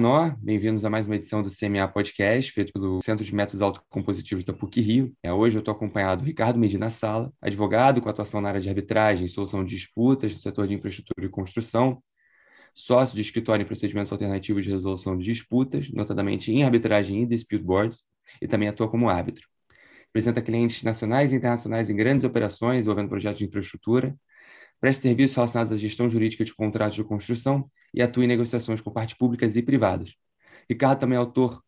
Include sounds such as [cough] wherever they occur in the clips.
Nó, bem-vindos a mais uma edição do CMA Podcast, feito pelo Centro de Métodos Autocompositivos da PUC Rio. É, hoje eu estou acompanhado do Ricardo Medina Sala, advogado com atuação na área de arbitragem e solução de disputas no setor de infraestrutura e construção, sócio de escritório em procedimentos alternativos de resolução de disputas, notadamente em arbitragem e dispute boards, e também atua como árbitro. Representa clientes nacionais e internacionais em grandes operações envolvendo projetos de infraestrutura, presta serviços relacionados à gestão jurídica de contratos de construção e atua em negociações com partes públicas e privadas. Ricardo também é autor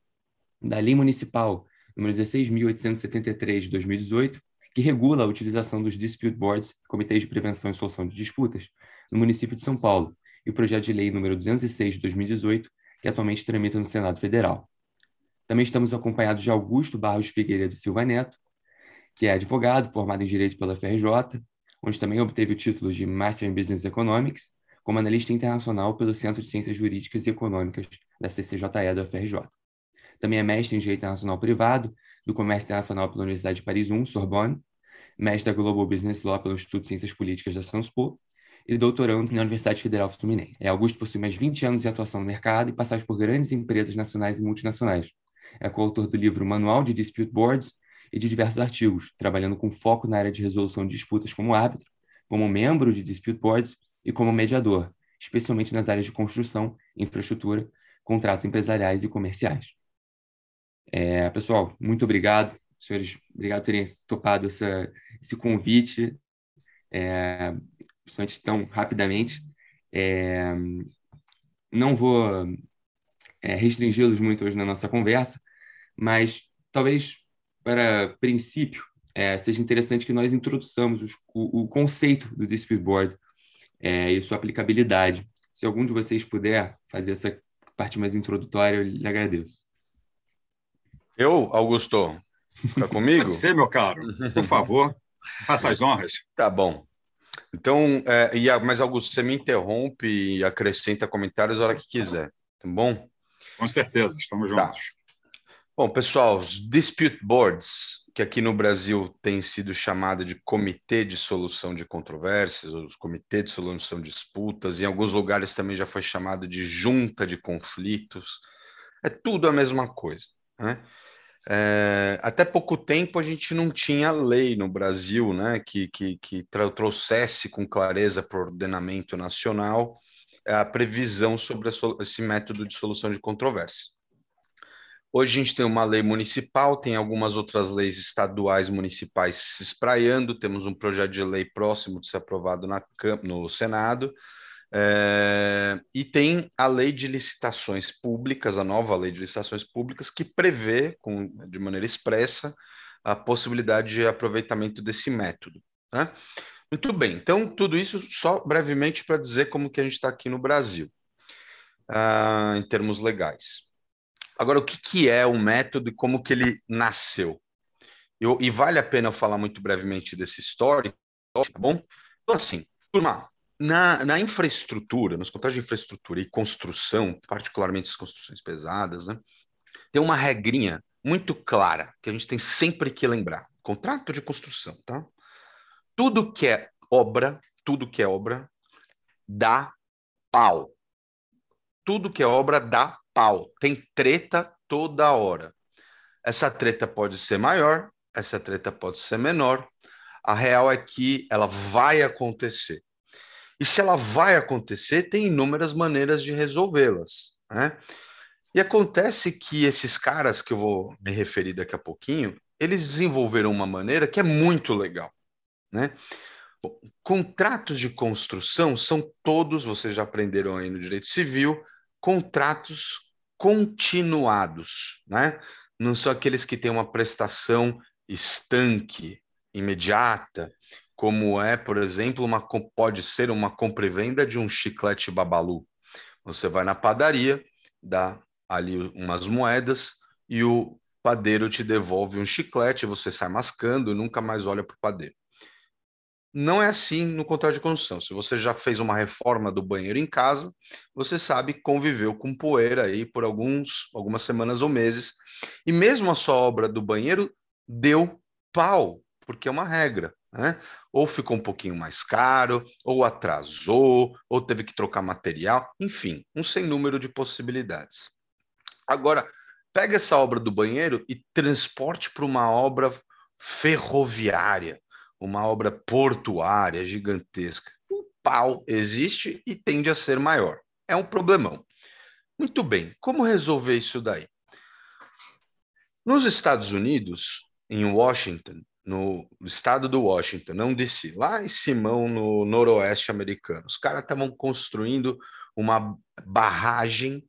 da Lei Municipal número 16.873 de 2018, que regula a utilização dos dispute boards, comitês de prevenção e solução de disputas, no município de São Paulo, e o projeto de lei número 206 de 2018, que atualmente tramita no Senado Federal. Também estamos acompanhados de Augusto Barros Figueiredo Silva Neto, que é advogado, formado em Direito pela FRJ, onde também obteve o título de Master in Business Economics, como analista internacional pelo Centro de Ciências Jurídicas e Econômicas da CCJE do FRJ. Também é mestre em Direito Internacional Privado, do Comércio Internacional pela Universidade de Paris I, Sorbonne, mestre da Global Business Law pelo Instituto de Ciências Políticas da Sanspo e doutorando na Universidade Federal Fluminense. É, Augusto possui mais 20 anos de atuação no mercado e passagem por grandes empresas nacionais e multinacionais. É coautor do livro Manual de Dispute Boards e de diversos artigos, trabalhando com foco na área de resolução de disputas como árbitro, como membro de dispute boards e como mediador, especialmente nas áreas de construção, infraestrutura, contratos empresariais e comerciais. É, pessoal, muito obrigado, senhores, obrigado por terem topado essa, esse convite, é, principalmente tão rapidamente. É, não vou é, restringi-los muito hoje na nossa conversa, mas talvez para princípio, é, seja interessante que nós introduçamos os, o, o, conceito do Dispute Board é, e sua aplicabilidade. Se algum de vocês puder fazer essa parte mais introdutória, eu lhe agradeço. Eu, Augusto, está [laughs] comigo? Pode ser, meu caro. Por favor, faça as honras. Tá bom. Então, é, e, mas Augusto, você me interrompe e acrescenta comentários a hora que quiser, tá bom? Com certeza, estamos tá. juntos. Tá. Bom, pessoal, os dispute boards, que aqui no Brasil tem sido chamado de Comitê de Solução de Controvérsias, os Comitê de Solução de Disputas, em alguns lugares também já foi chamado de Junta de Conflitos, é tudo a mesma coisa. Né? É, até pouco tempo a gente não tinha lei no Brasil né, que, que, que trouxesse com clareza para o ordenamento nacional a previsão sobre a, esse método de solução de controvérsia. Hoje a gente tem uma lei municipal, tem algumas outras leis estaduais municipais se espraiando, temos um projeto de lei próximo de ser aprovado na, no Senado, é, e tem a lei de licitações públicas, a nova lei de licitações públicas, que prevê, com, de maneira expressa, a possibilidade de aproveitamento desse método. Né? Muito bem, então tudo isso só brevemente para dizer como que a gente está aqui no Brasil, uh, em termos legais. Agora, o que, que é o método e como que ele nasceu? Eu, e vale a pena eu falar muito brevemente desse histórico, tá bom? Então, assim, turma, na, na infraestrutura, nos contratos de infraestrutura e construção, particularmente as construções pesadas, né, tem uma regrinha muito clara que a gente tem sempre que lembrar. Contrato de construção, tá? Tudo que é obra, tudo que é obra, dá pau. Tudo que é obra dá pau, tem treta toda hora. Essa treta pode ser maior, essa treta pode ser menor. A real é que ela vai acontecer. E se ela vai acontecer, tem inúmeras maneiras de resolvê-las. Né? E acontece que esses caras, que eu vou me referir daqui a pouquinho, eles desenvolveram uma maneira que é muito legal. Né? Contratos de construção são todos, vocês já aprenderam aí no direito civil, contratos continuados, né? Não são aqueles que têm uma prestação estanque, imediata, como é, por exemplo, uma pode ser uma compra e venda de um chiclete babalu. Você vai na padaria, dá ali umas moedas e o padeiro te devolve um chiclete, você sai mascando e nunca mais olha para o padeiro. Não é assim no contrato de construção. Se você já fez uma reforma do banheiro em casa, você sabe que conviveu com poeira aí por alguns, algumas semanas ou meses. E mesmo a sua obra do banheiro deu pau, porque é uma regra. Né? Ou ficou um pouquinho mais caro, ou atrasou, ou teve que trocar material, enfim, um sem número de possibilidades. Agora, pega essa obra do banheiro e transporte para uma obra ferroviária, uma obra portuária gigantesca. O pau existe e tende a ser maior. É um problemão. Muito bem, como resolver isso daí? Nos Estados Unidos, em Washington, no estado do Washington, não DC, lá em Simão, no noroeste americano, os caras estavam construindo uma barragem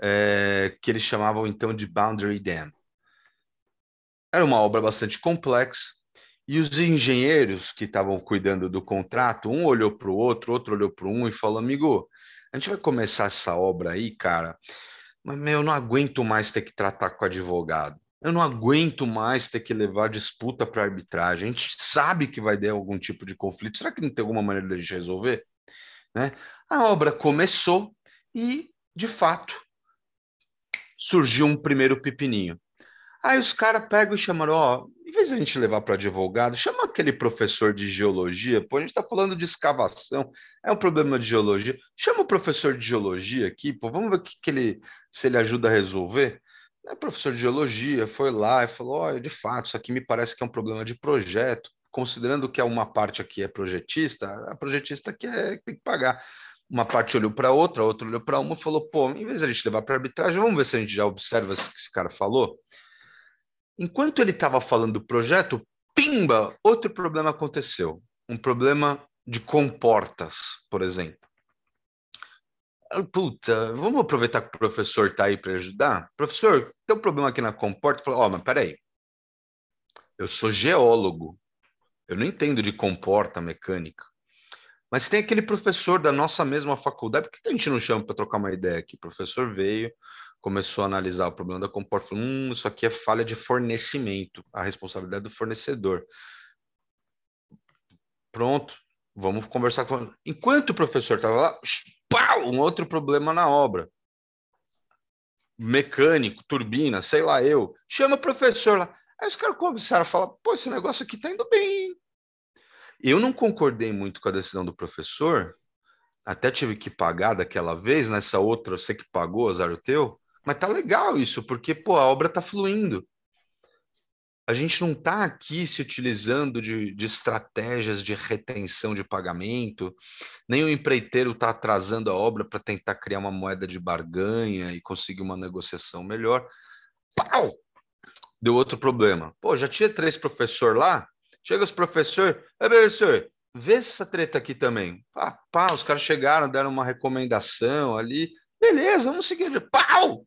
é, que eles chamavam então de Boundary Dam. Era uma obra bastante complexa e os engenheiros que estavam cuidando do contrato, um olhou para o outro, outro olhou para um e falou: amigo, a gente vai começar essa obra aí, cara, mas meu, eu não aguento mais ter que tratar com advogado. Eu não aguento mais ter que levar disputa para arbitragem. A gente sabe que vai ter algum tipo de conflito. Será que não tem alguma maneira de a gente resolver? Né? A obra começou e, de fato, surgiu um primeiro pepininho. Aí os caras pegam e chamam, ó, em vez de a gente levar para advogado, chama aquele professor de geologia, pô, a gente está falando de escavação, é um problema de geologia, chama o professor de geologia aqui, pô, vamos ver o que, que ele, se ele ajuda a resolver. É professor de geologia, foi lá e falou: olha, de fato, isso aqui me parece que é um problema de projeto. Considerando que uma parte aqui é projetista, a projetista que é, tem que pagar. Uma parte olhou para outra, a outra olhou para uma e falou: pô, em vez de a gente levar para arbitragem, vamos ver se a gente já observa o que esse cara falou. Enquanto ele estava falando do projeto, pimba, outro problema aconteceu. Um problema de comportas, por exemplo. Puta, vamos aproveitar que o professor está aí para ajudar? Professor, tem um problema aqui na comporta? Ó, oh, mas peraí. Eu sou geólogo. Eu não entendo de comporta mecânica. Mas tem aquele professor da nossa mesma faculdade. Por que a gente não chama para trocar uma ideia aqui? O professor veio, começou a analisar o problema da comporta. Falou, hum, isso aqui é falha de fornecimento. A responsabilidade do fornecedor. Pronto, vamos conversar com. Enquanto o professor estava lá, pau, um outro problema na obra. Mecânico, turbina, sei lá eu. Chama o professor lá. Aí os caras começaram a falar: pô, esse negócio aqui tá indo bem. Eu não concordei muito com a decisão do professor, até tive que pagar daquela vez, nessa outra você que pagou, azar o teu, mas tá legal isso, porque pô, a obra tá fluindo a gente não está aqui se utilizando de, de, estratégias de retenção de pagamento, nem o empreiteiro está atrasando a obra para tentar criar uma moeda de barganha e conseguir uma negociação melhor. Pau! Deu outro problema. Pô, já tinha três professores lá, chega os professores, é professor, vê essa treta aqui também. Pá, pá, os caras chegaram, deram uma recomendação ali, beleza, vamos seguir. Pau!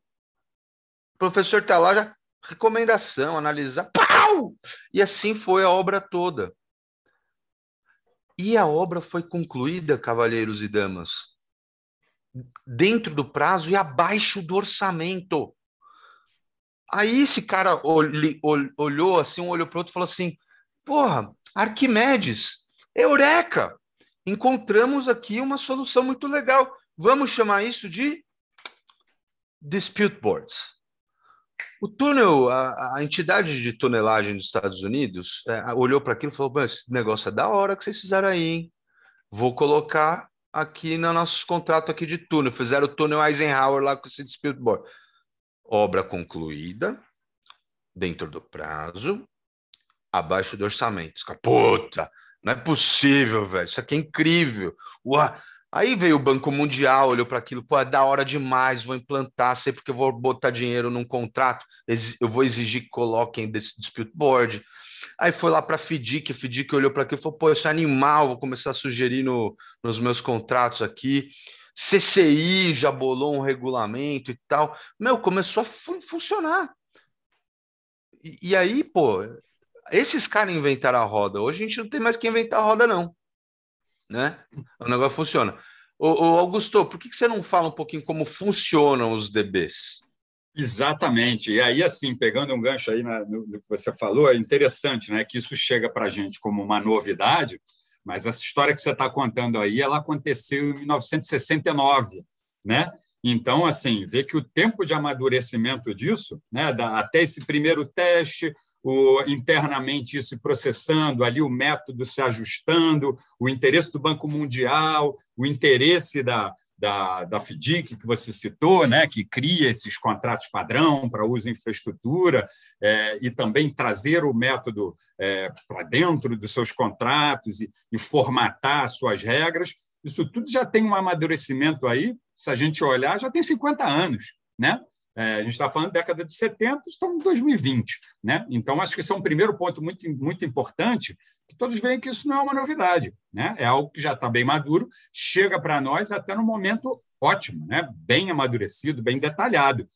Professor está lá, já recomendação, analisar, pau! E assim foi a obra toda. E a obra foi concluída, cavalheiros e damas, dentro do prazo e abaixo do orçamento. Aí esse cara olhou assim, um olhou para outro e falou assim: Porra, Arquimedes, eureka! Encontramos aqui uma solução muito legal. Vamos chamar isso de dispute boards. O túnel, a, a, entidade de tonelagem dos Estados Unidos é, olhou para aquilo e falou: esse negócio é da hora que vocês fizeram aí, hein? Vou colocar aqui no nosso contrato aqui de túnel. Fizeram o túnel Eisenhower lá com esse board. Obra concluída, dentro do prazo, abaixo do orçamento. Puta, não é possível, velho. Isso aqui é incrível. Uau. Aí veio o Banco Mundial, olhou para aquilo, pô, é da hora demais, vou implantar, sei porque eu vou botar dinheiro num contrato, eu vou exigir que coloquem desse dispute board. Aí foi lá para a FDIC, a FDIC olhou para aquilo e falou, pô, isso é animal, vou começar a sugerir no, nos meus contratos aqui. CCI já bolou um regulamento e tal. Meu, começou a fun funcionar. E, e aí, pô, esses caras inventaram a roda. Hoje a gente não tem mais que inventar a roda, não né? O negócio funciona. Ô, ô Augusto, por que, que você não fala um pouquinho como funcionam os DBs? Exatamente. E aí, assim, pegando um gancho aí no, no que você falou, é interessante, né? Que isso chega para a gente como uma novidade, mas essa história que você está contando aí, ela aconteceu em 1969, né? Então, assim, vê que o tempo de amadurecimento disso, né, até esse primeiro teste, o, internamente isso processando, ali o método se ajustando, o interesse do Banco Mundial, o interesse da, da, da FDIC, que você citou, né, que cria esses contratos padrão para uso em infraestrutura, é, e também trazer o método é, para dentro dos seus contratos e, e formatar suas regras. Isso tudo já tem um amadurecimento aí, se a gente olhar, já tem 50 anos. Né? É, a gente está falando da década de 70, estamos em 2020. Né? Então, acho que esse é um primeiro ponto muito, muito importante, que todos veem que isso não é uma novidade. Né? É algo que já está bem maduro, chega para nós até no momento ótimo, né? bem amadurecido, bem detalhado.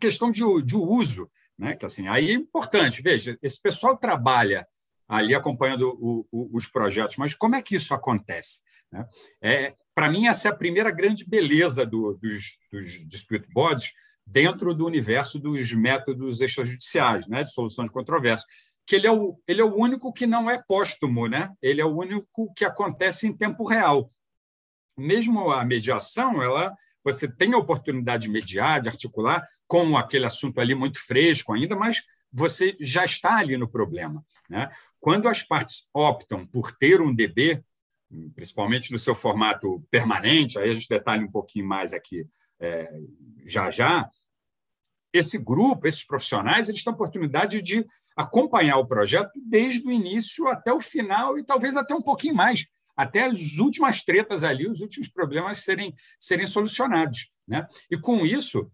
Questão de, de uso, né? que assim, aí é importante. Veja, esse pessoal trabalha ali acompanhando o, o, os projetos, mas como é que isso acontece? Né? É, para mim, essa é a primeira grande beleza do, dos, dos dispute dentro do universo dos métodos extrajudiciais, né, de solução de controvérsia, que ele é, o, ele é o único que não é póstumo, né? ele é o único que acontece em tempo real. Mesmo a mediação, ela você tem a oportunidade de mediar, de articular com aquele assunto ali muito fresco ainda, mas você já está ali no problema. Né? Quando as partes optam por ter um DB, principalmente no seu formato permanente, aí a gente detalha um pouquinho mais aqui é, já já, esse grupo, esses profissionais, eles têm a oportunidade de acompanhar o projeto desde o início até o final e talvez até um pouquinho mais, até as últimas tretas ali, os últimos problemas serem, serem solucionados. Né? E com isso,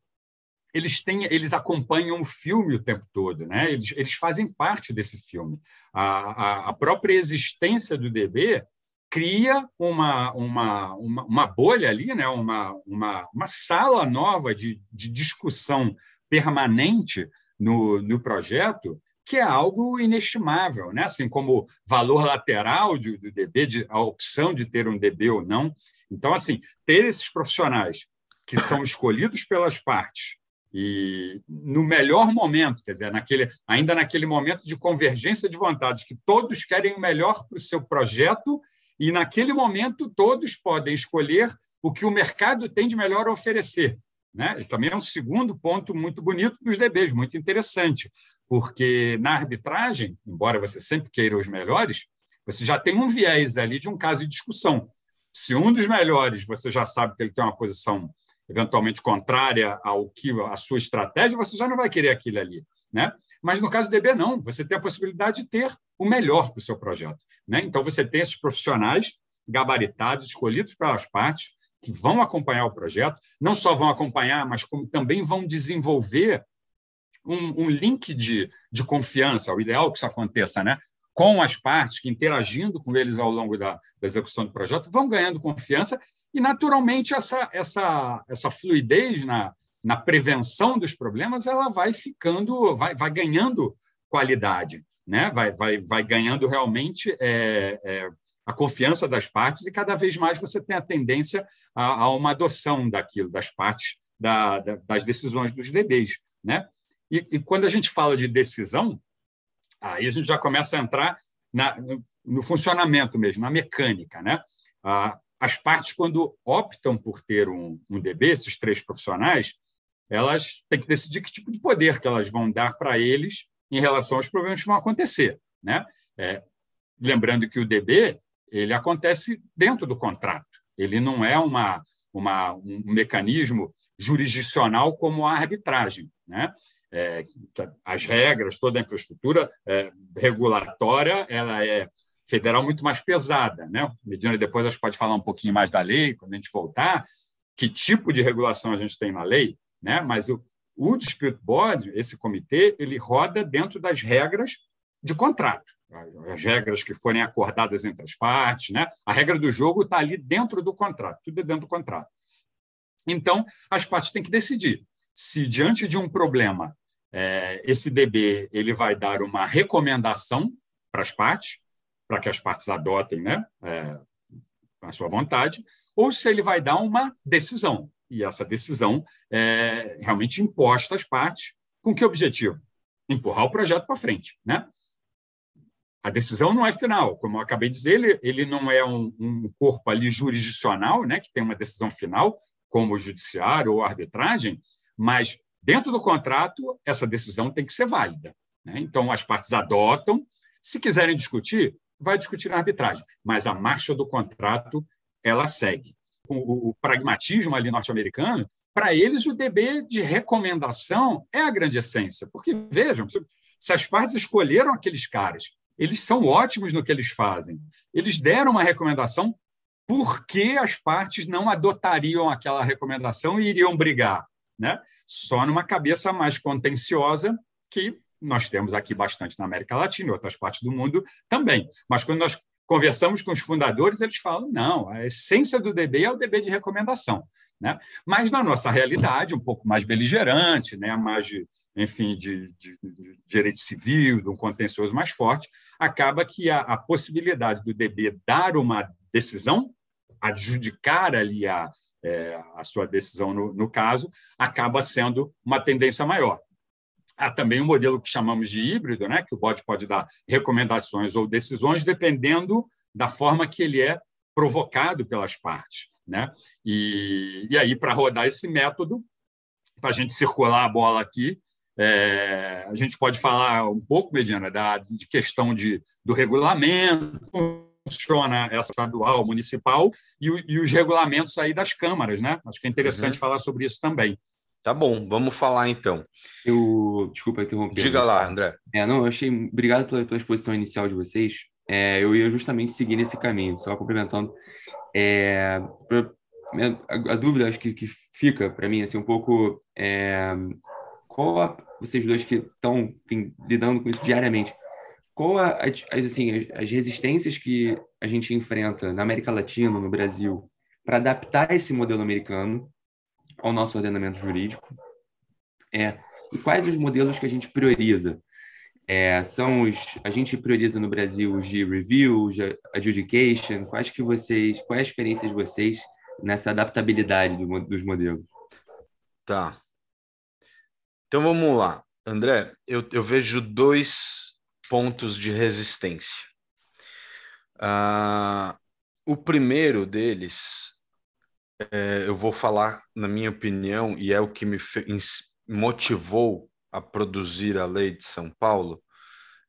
eles têm, eles acompanham o filme o tempo todo, né? eles, eles fazem parte desse filme. A, a, a própria existência do DB cria uma, uma, uma, uma, bolha ali, né? uma, uma, uma sala nova de, de discussão permanente no, no projeto, que é algo inestimável, né? assim como valor lateral de, do DB, de, a opção de ter um DB ou não. Então, assim, ter esses profissionais que são escolhidos pelas partes e no melhor momento, quer dizer, naquele, ainda naquele momento de convergência de vontades, que todos querem o melhor para o seu projeto e, naquele momento, todos podem escolher o que o mercado tem de melhor a oferecer. Né? Isso também é um segundo ponto muito bonito dos DBs, muito interessante, porque na arbitragem, embora você sempre queira os melhores, você já tem um viés ali de um caso de discussão. Se um dos melhores você já sabe que ele tem uma posição eventualmente contrária ao que a sua estratégia, você já não vai querer aquilo ali, né? Mas no caso do DB, não. Você tem a possibilidade de ter o melhor para o seu projeto. Né? Então, você tem esses profissionais gabaritados, escolhidos pelas partes, que vão acompanhar o projeto, não só vão acompanhar, mas como também vão desenvolver um, um link de, de confiança, o ideal que isso aconteça, né? com as partes, que interagindo com eles ao longo da, da execução do projeto, vão ganhando confiança e, naturalmente, essa, essa, essa fluidez na, na prevenção dos problemas, ela vai ficando, vai, vai ganhando qualidade, né? vai, vai, vai ganhando realmente é, é, a confiança das partes e cada vez mais você tem a tendência a, a uma adoção daquilo, das partes, da, da, das decisões dos DBs. Né? E, e, quando a gente fala de decisão, aí a gente já começa a entrar na, no, funcionamento mesmo, na mecânica. Né? Ah, as partes, quando optam por ter um, um DB, esses três profissionais, elas têm que decidir que tipo de poder que elas vão dar para eles em relação aos problemas que vão acontecer. Né? É, lembrando que o DB ele acontece dentro do contrato, ele não é uma, uma um mecanismo jurisdicional como a arbitragem. Né? É, as regras, toda a infraestrutura é, regulatória, ela é federal muito mais pesada. Né? Medina, depois a gente pode falar um pouquinho mais da lei, quando a gente voltar, que tipo de regulação a gente tem na lei, né? Mas o, o dispute board, esse comitê, ele roda dentro das regras de contrato, as regras que forem acordadas entre as partes, né? A regra do jogo está ali dentro do contrato, tudo é dentro do contrato. Então, as partes têm que decidir se diante de um problema é, esse DB ele vai dar uma recomendação para as partes, para que as partes adotem, né, é, a sua vontade, ou se ele vai dar uma decisão e essa decisão é realmente imposta às partes. Com que objetivo? Empurrar o projeto para frente. Né? A decisão não é final, como eu acabei de dizer, ele, ele não é um, um, corpo ali jurisdicional, né, que tem uma decisão final, como o judiciário ou a arbitragem, mas dentro do contrato, essa decisão tem que ser válida. Né? Então, as partes adotam, se quiserem discutir, vai discutir na arbitragem, mas a marcha do contrato ela segue com o, pragmatismo ali norte-americano, para eles o DB de recomendação é a grande essência. Porque, vejam, se as partes escolheram aqueles caras, eles são ótimos no que eles fazem. Eles deram uma recomendação porque as partes não adotariam aquela recomendação e iriam brigar. Né? Só numa cabeça mais contenciosa que nós temos aqui bastante na América Latina e outras partes do mundo também. Mas quando nós conversamos com os fundadores, eles falam: não, a essência do DB é o DB de recomendação. Né? Mas na nossa realidade, um pouco mais beligerante, né? mais de, enfim, de, de, de direito civil, de um contencioso mais forte, acaba que a, a possibilidade do DB dar uma decisão, adjudicar ali a, é, a sua decisão no, no caso, acaba sendo uma tendência maior. Há também um modelo que chamamos de híbrido, né, que o bot pode dar recomendações ou decisões dependendo da forma que ele é provocado pelas partes. Né? E, e aí, para rodar esse método, para a gente circular a bola aqui, é, a gente pode falar um pouco, Mediana, da, de questão de, do regulamento, funciona essa estadual, municipal, e, e, os regulamentos aí das câmaras, né? Acho que é interessante uhum. falar sobre isso também. Tá bom, vamos falar então. Eu, desculpa interromper. Diga lá, André. É, não, eu achei, obrigado pela, pela exposição inicial de vocês. É, eu ia justamente seguir nesse caminho, só complementando. É, pra, a, a, dúvida, acho que, que fica para mim, assim, um pouco, é, qual a, vocês dois que estão lidando com isso diariamente, qual a, as, assim, as, as resistências que a gente enfrenta na América Latina, no Brasil, para adaptar esse modelo americano ao nosso ordenamento jurídico. É, e quais os modelos que a gente prioriza? É, são os a gente prioriza no Brasil os de review, de adjudication. Quais que vocês, quais as experiências de vocês nessa adaptabilidade do, dos modelos? Tá. Então vamos lá, André. Eu, eu vejo dois pontos de resistência. Uh, o primeiro deles é, eu vou falar, na minha opinião, e é o que me motivou a produzir a lei de São Paulo,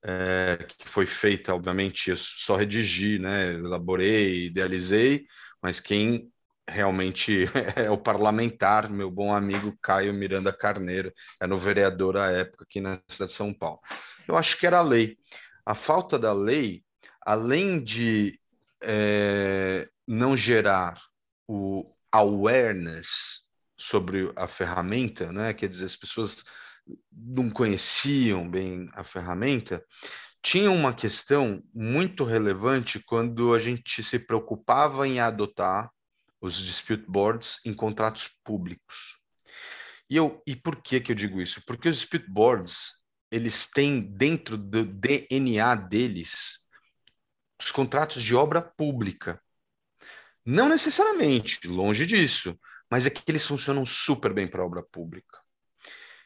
é, que foi feita, obviamente, eu só redigi, né, elaborei, idealizei, mas quem realmente [laughs] é o parlamentar, meu bom amigo Caio Miranda Carneiro, era o vereador à época aqui na cidade de São Paulo. Eu acho que era a lei. A falta da lei, além de é, não gerar o, awareness sobre a ferramenta, né? Quer dizer, as pessoas não conheciam bem a ferramenta. Tinha uma questão muito relevante quando a gente se preocupava em adotar os dispute boards em contratos públicos. E, eu, e por que, que eu digo isso? Porque os dispute boards, eles têm dentro do DNA deles os contratos de obra pública. Não necessariamente, longe disso, mas é que eles funcionam super bem para obra pública.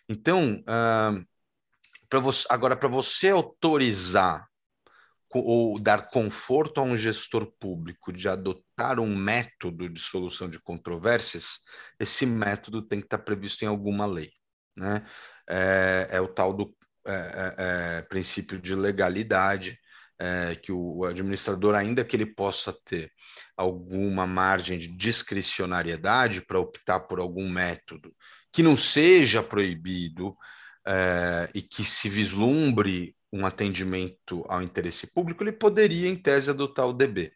Então, uh, você, agora, para você autorizar ou dar conforto a um gestor público de adotar um método de solução de controvérsias, esse método tem que estar previsto em alguma lei. Né? É, é o tal do é, é, é princípio de legalidade, é, que o administrador, ainda que ele possa ter alguma margem de discricionariedade para optar por algum método que não seja proibido é, e que se vislumbre um atendimento ao interesse público, ele poderia, em tese, adotar o DB.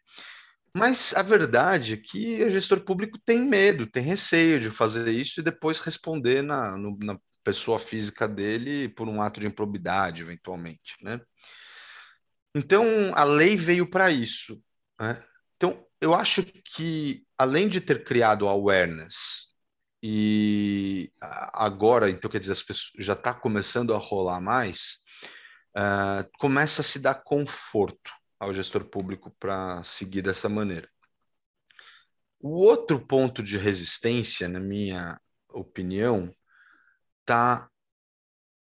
Mas a verdade é que o gestor público tem medo, tem receio de fazer isso e depois responder na, no, na pessoa física dele por um ato de improbidade, eventualmente, né? Então, a lei veio para isso. Né? Então, eu acho que, além de ter criado awareness, e agora, então, quer dizer, as pessoas já está começando a rolar mais, uh, começa a se dar conforto ao gestor público para seguir dessa maneira. O outro ponto de resistência, na minha opinião, está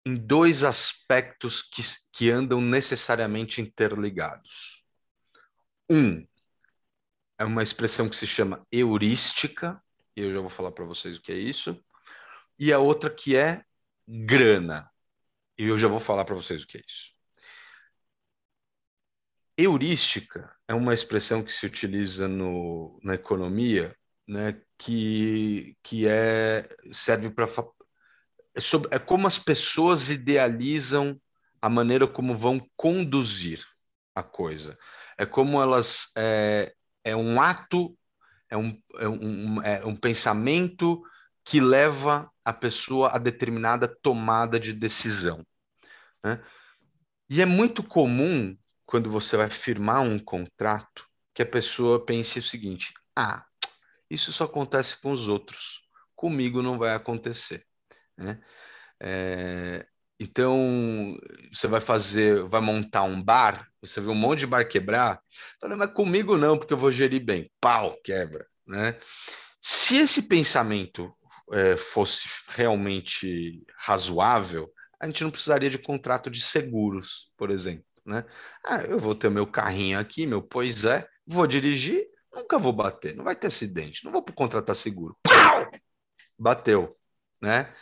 em dois aspectos que, que andam necessariamente interligados. Um é uma expressão que se chama heurística, e eu já vou falar para vocês o que é isso, e a outra que é grana, e eu já vou falar para vocês o que é isso. Heurística é uma expressão que se utiliza no, na economia né, que, que é serve é, sobre, é como as pessoas idealizam a maneira como vão conduzir a coisa. É como elas é, é um ato, é um, é um, é um pensamento que leva a pessoa a determinada tomada de decisão. Né? E é muito comum, quando você vai firmar um contrato, que a pessoa pense o seguinte: ah, isso só acontece com os outros, comigo não vai acontecer. Né? É, então, você vai fazer, vai montar um bar, você vê um monte de bar quebrar, fala, mas comigo não, porque eu vou gerir bem. Pau, quebra. Né? Se esse pensamento é, fosse realmente razoável, a gente não precisaria de contrato de seguros, por exemplo. Né? Ah, eu vou ter meu carrinho aqui, meu pois é, vou dirigir, nunca vou bater, não vai ter acidente, não vou contratar seguro. Pau! Bateu, né?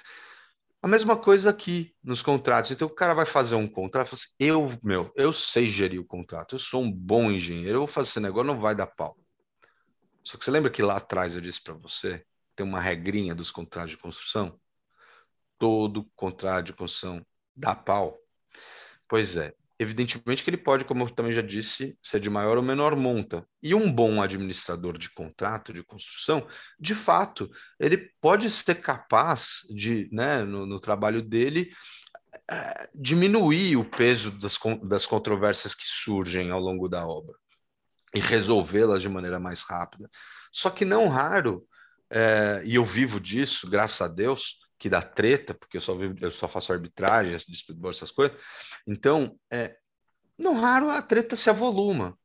A mesma coisa aqui nos contratos. Então o cara vai fazer um contrato, assim, eu, meu, eu sei gerir o contrato, eu sou um bom engenheiro, eu vou fazer esse negócio, não vai dar pau. Só que você lembra que lá atrás eu disse para você tem uma regrinha dos contratos de construção? Todo contrato de construção dá pau. Pois é, evidentemente que ele pode, como eu também já disse, ser de maior ou menor monta. E um bom administrador de contrato de construção, de fato, ele pode ser capaz de, né, no, no trabalho dele, é, diminuir o peso das, das controvérsias que surgem ao longo da obra e resolvê-las de maneira mais rápida. Só que não raro é, e eu vivo disso, graças a Deus, que dá treta, porque eu só, vivo, eu só faço arbitragem, essas coisas. Então, é, não raro a treta se avoluma.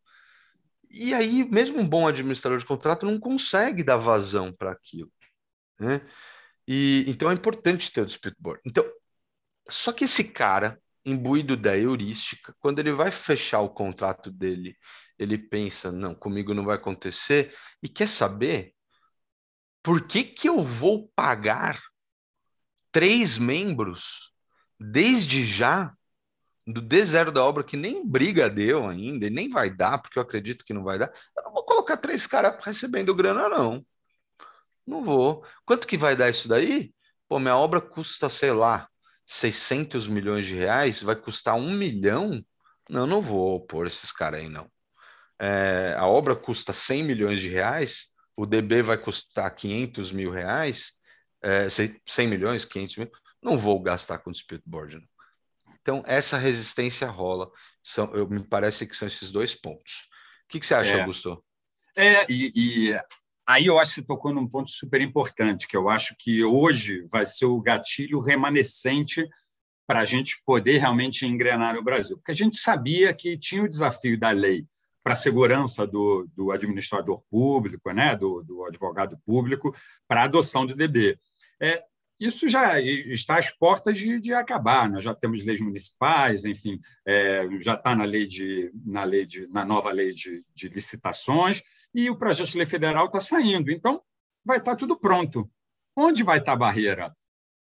E aí, mesmo um bom administrador de contrato não consegue dar vazão para aquilo. Né? E, então é importante ter o dispute board. Então, só que esse cara, imbuído da heurística, quando ele vai fechar o contrato dele, ele pensa, não, comigo não vai acontecer, e quer saber, por que, que eu vou pagar três membros desde já do D0 da obra que nem briga deu ainda, e nem vai dar, porque eu acredito que não vai dar. Eu não vou colocar três caras recebendo grana, não. Não vou. Quanto que vai dar isso daí? Pô, minha obra custa, sei lá, 600 milhões de reais, vai custar um milhão? Não, não vou pôr esses caras aí, não. É, a obra custa 100 milhões de reais, o DB vai custar 500 mil reais, é, 100 milhões, 500 mil, não vou gastar com dispute board. Não. Então, essa resistência rola. São, eu, me parece que são esses dois pontos. O que, que você acha, é, Augusto? É, e, e, aí eu acho que você tocou num ponto super importante, que eu acho que hoje vai ser o gatilho remanescente para a gente poder realmente engrenar no Brasil. Porque a gente sabia que tinha o desafio da lei para a segurança do, do administrador público, né, do, do advogado público, para a adoção do DB. É, isso já está às portas de, de, acabar. Nós já temos leis municipais, enfim, é, já está na lei de, na lei de, na nova lei de, de licitações e o projeto de lei federal está saindo. Então, vai estar tudo pronto. Onde vai estar a barreira?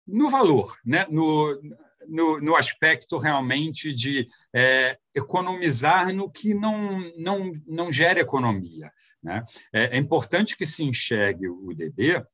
No valor, né? no, no, no aspecto realmente de é, economizar no que não, não, não gera economia. Né? É, é importante que se enxergue o DB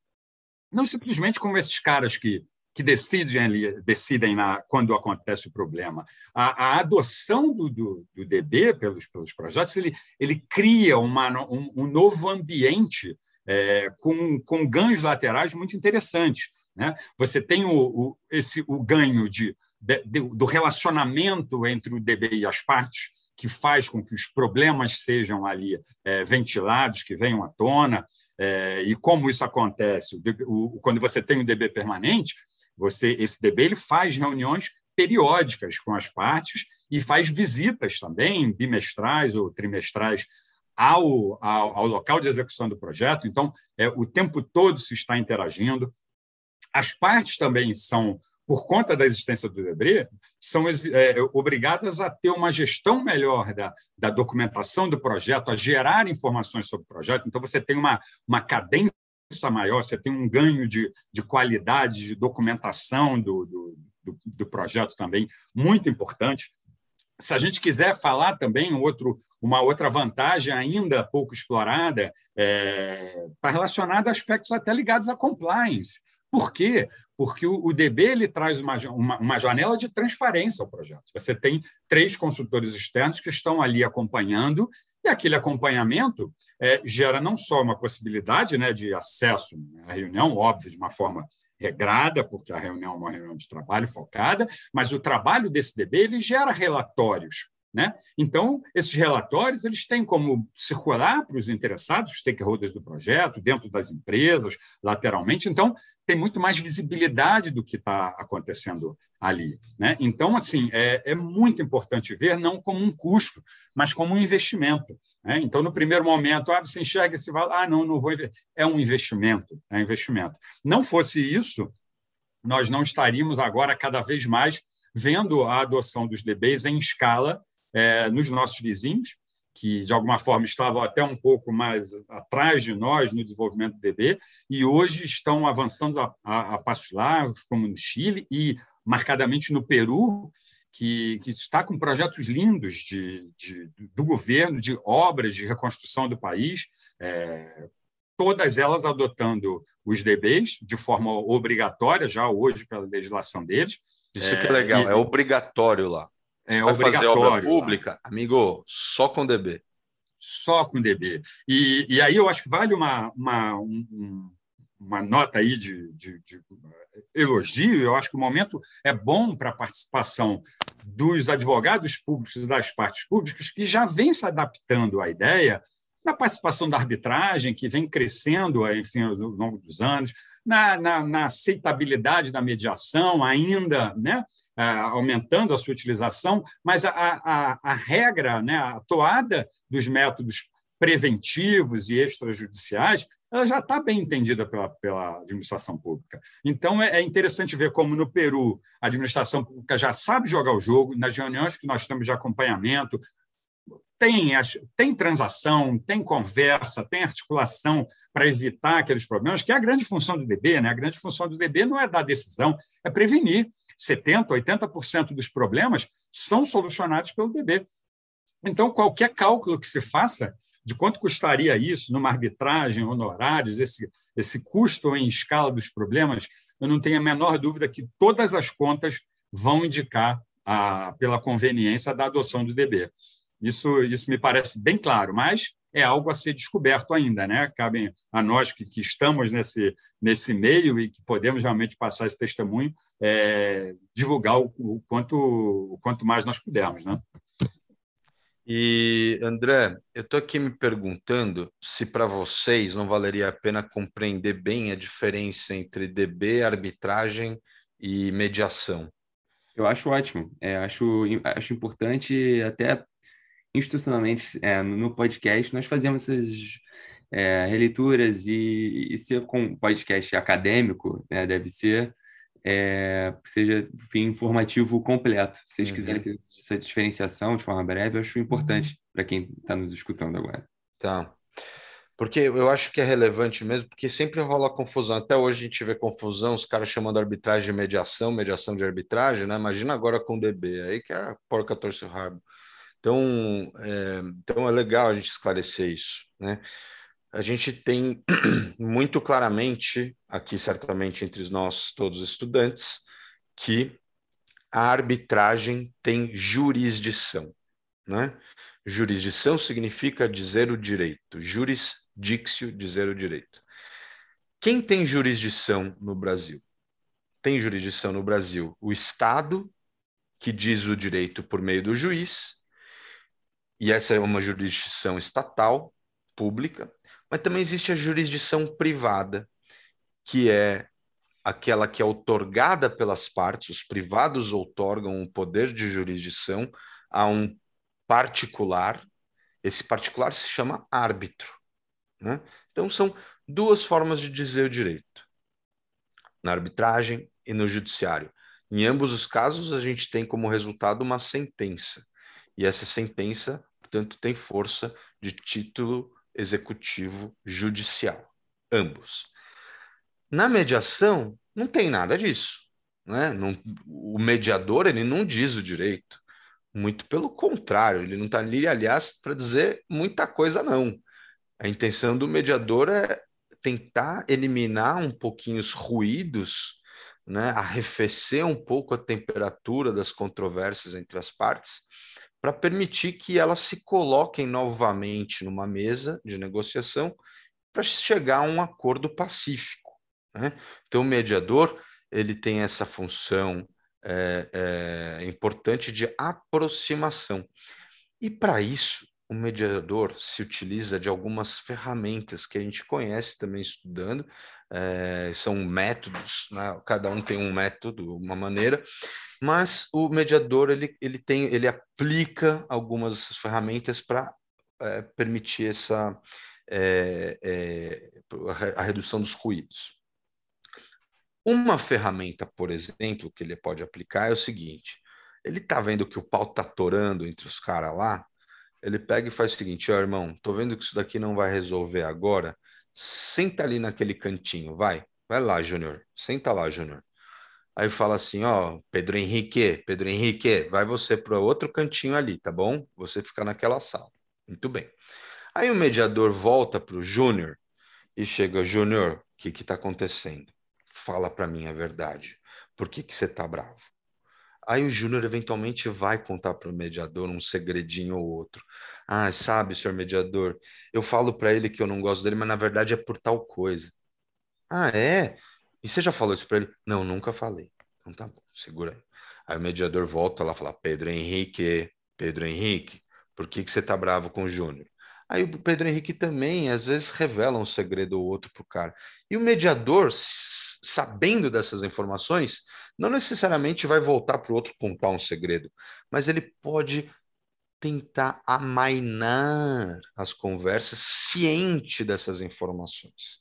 não simplesmente como esses caras que, que decidem, decidem na, quando acontece o problema. A, a adoção do, do, do, DB pelos, pelos projetos ele, ele cria uma, um, um novo ambiente é, com, com ganhos laterais muito interessantes. Né? Você tem o, o, esse, o ganho de, de, do relacionamento entre o DB e as partes, que faz com que os problemas sejam ali é, ventilados, que venham à tona. É, e como isso acontece? O, o, quando você tem um DB permanente, você esse DB ele faz reuniões periódicas com as partes e faz visitas também, bimestrais ou trimestrais, ao, ao, ao local de execução do projeto. Então, é, o tempo todo se está interagindo. As partes também são, por conta da existência do DEBRE, são é, obrigadas a ter uma gestão melhor da, da documentação do projeto, a gerar informações sobre o projeto. Então, você tem uma, uma cadência maior, você tem um ganho de, de qualidade de documentação do, do, do, do projeto também muito importante. se a gente quiser falar também um outro, uma outra vantagem ainda pouco explorada, está é, tá relacionada a aspectos até ligados à compliance. Por quê? Porque o, DB ele traz uma, uma, uma, janela de transparência ao projeto. Você tem três consultores externos que estão ali acompanhando, e aquele acompanhamento é, gera não só uma possibilidade né, de acesso à reunião, óbvio, de uma forma regrada, porque a reunião é uma reunião de trabalho focada, mas o trabalho desse DB ele gera relatórios. Né? Então, esses relatórios eles têm como circular para os interessados, stakeholders do projeto, dentro das empresas, lateralmente. Então, tem muito mais visibilidade do que está acontecendo ali. Né? Então, assim, é, é, muito importante ver não como um custo, mas como um investimento. Né? Então, no primeiro momento, ah, você enxerga esse valor, ah, não, não vou É um investimento, é investimento. Não fosse isso, nós não estaríamos agora cada vez mais vendo a adoção dos DBs em escala é, nos nossos vizinhos, que de alguma forma estavam até um pouco mais atrás de nós no desenvolvimento do DB, e hoje estão avançando a, a, a passos largos, como no Chile e marcadamente no Peru, que, que está com projetos lindos de, de, do governo, de obras de reconstrução do país, é, todas elas adotando os DBs de forma obrigatória, já hoje pela legislação deles. Isso que é legal, é, e, é obrigatório lá. É Vai fazer obra pública, lá. amigo, só com DB. Só com DB. E, e aí eu acho que vale uma, uma, um, uma nota aí de, de, de, elogio. Eu acho que o momento é bom para a participação dos advogados públicos e das partes públicas que já vêm se adaptando à ideia na participação da arbitragem, que vem crescendo enfim, ao longo dos anos, na, na, na aceitabilidade da mediação, ainda né, aumentando a sua utilização, mas a, a, a regra, né, a toada dos métodos preventivos e extrajudiciais, ela já está bem entendida pela, pela administração pública. Então, é, é interessante ver como no Peru a administração pública já sabe jogar o jogo, nas reuniões que nós temos de acompanhamento, tem, tem transação, tem conversa, tem articulação para evitar aqueles problemas, que é a grande função do DB. Né? A grande função do DB não é dar decisão, é prevenir. 70%, 80% dos problemas são solucionados pelo DB. Então, qualquer cálculo que se faça de quanto custaria isso numa arbitragem, honorários, esse, esse custo em escala dos problemas, eu não tenho a menor dúvida que todas as contas vão indicar a, pela conveniência da adoção do DB. Isso, isso me parece bem claro, mas é algo a ser descoberto ainda, né? Cabe a nós que, que estamos nesse, nesse meio e que podemos realmente passar esse testemunho, é, divulgar o, o, quanto, o quanto mais nós pudermos, né? E, André, eu estou aqui me perguntando se para vocês não valeria a pena compreender bem a diferença entre DB, arbitragem e mediação. Eu acho ótimo. É, acho, acho importante até institucionalmente, é, no podcast, nós fazemos essas é, releituras e, e ser com podcast acadêmico, né, deve ser, é, seja enfim, informativo completo. Se vocês uhum. quiserem essa diferenciação de forma breve, eu acho importante uhum. para quem está nos escutando agora. Tá. Porque eu acho que é relevante mesmo, porque sempre rola confusão. Até hoje a gente vê confusão, os caras chamando arbitragem de mediação, mediação de arbitragem, né? Imagina agora com o DB, aí que é a porca torce o rabo. Então, é, então é legal a gente esclarecer isso, né? A gente tem [clears throat] muito claramente aqui, certamente entre nós todos os que a arbitragem tem jurisdição, né? Jurisdição significa dizer o direito, jurisdictio, dizer o direito. Quem tem jurisdição no Brasil? Tem jurisdição no Brasil o Estado, que diz o direito por meio do juiz, e essa é uma jurisdição estatal, pública, mas também existe a jurisdição privada, que é aquela que é otorgada pelas partes, os privados outorgam um poder de jurisdição a um particular, esse particular se chama árbitro. Né? Então, são duas formas de dizer o direito: na arbitragem e no judiciário. Em ambos os casos, a gente tem como resultado uma sentença. E essa sentença portanto, tem força de título executivo judicial, ambos. Na mediação, não tem nada disso. Né? Não, o mediador ele não diz o direito. Muito pelo contrário, ele não está ali, aliás, para dizer muita coisa, não. A intenção do mediador é tentar eliminar um pouquinho os ruídos, né, arrefecer um pouco a temperatura das controvérsias entre as partes, para permitir que elas se coloquem novamente numa mesa de negociação para chegar a um acordo pacífico. Né? Então, o mediador ele tem essa função é, é, importante de aproximação. E para isso, o mediador se utiliza de algumas ferramentas que a gente conhece também estudando, é, são métodos, né? cada um tem um método, uma maneira, mas o mediador ele, ele tem, ele aplica algumas ferramentas para é, permitir essa é, a redução dos ruídos. Uma ferramenta, por exemplo, que ele pode aplicar é o seguinte: ele está vendo que o pau está torando entre os caras lá, ele pega e faz o seguinte: ó, oh, irmão, tô vendo que isso daqui não vai resolver agora, senta ali naquele cantinho, vai, vai lá, Júnior, senta lá, Júnior. Aí fala assim, ó, Pedro Henrique, Pedro Henrique, vai você para outro cantinho ali, tá bom? Você fica naquela sala. Muito bem. Aí o mediador volta para o Júnior e chega, Júnior, o que está acontecendo? Fala para mim a verdade. Por que, que você está bravo? Aí o Júnior eventualmente vai contar para o mediador um segredinho ou outro. Ah, sabe, senhor mediador, eu falo para ele que eu não gosto dele, mas na verdade é por tal coisa. Ah, é? E você já falou isso para ele? Não, nunca falei. Então tá bom, segura aí. Aí o mediador volta lá e fala: Pedro Henrique, Pedro Henrique, por que, que você tá bravo com o Júnior? Aí o Pedro Henrique também, às vezes, revela um segredo ou outro pro cara. E o mediador, sabendo dessas informações, não necessariamente vai voltar para o outro contar um segredo, mas ele pode tentar amainar as conversas ciente dessas informações.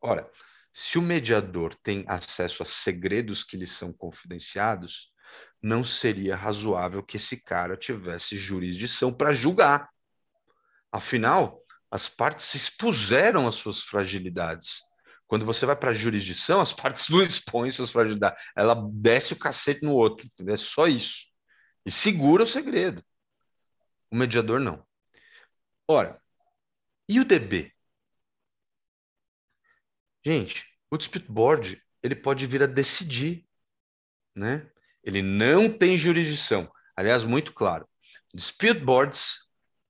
Ora, se o mediador tem acesso a segredos que lhe são confidenciados, não seria razoável que esse cara tivesse jurisdição para julgar. Afinal, as partes expuseram as suas fragilidades. Quando você vai para a jurisdição, as partes [laughs] não expõem suas fragilidades. Ela desce o cacete no outro? É só isso. E segura o segredo. O mediador não. Ora, e o DB? Gente, o dispute board ele pode vir a decidir, né? Ele não tem jurisdição. Aliás, muito claro. Dispute boards